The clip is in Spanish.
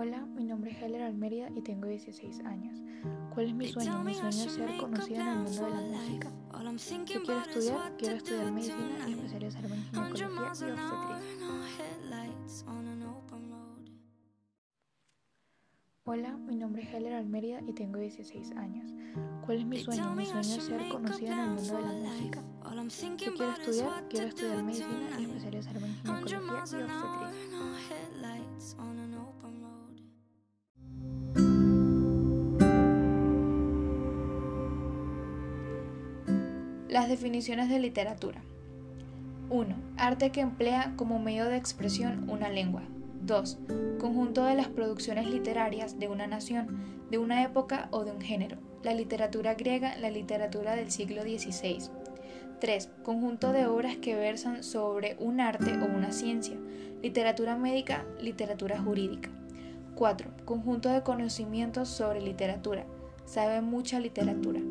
Hola, mi nombre es Heller Almeria y tengo 16 años. ¿Cuál es mi sueño? Mi sueño es ser conocida en el mundo de la música. ¿Qué quiero estudiar? Quiero estudiar medicina y especializarme en ginecología y obstetricia. Hola, mi nombre es Heller Almeria y tengo 16 años. ¿Cuál es mi sueño? Mi sueño es ser conocida en el mundo de la música. ¿Qué quiero estudiar? Quiero estudiar medicina y especializarme en ginecología y obstetricia. Las definiciones de literatura. 1. Arte que emplea como medio de expresión una lengua. 2. Conjunto de las producciones literarias de una nación, de una época o de un género. La literatura griega, la literatura del siglo XVI. 3. Conjunto de obras que versan sobre un arte o una ciencia. Literatura médica, literatura jurídica. 4. Conjunto de conocimientos sobre literatura. Sabe mucha literatura.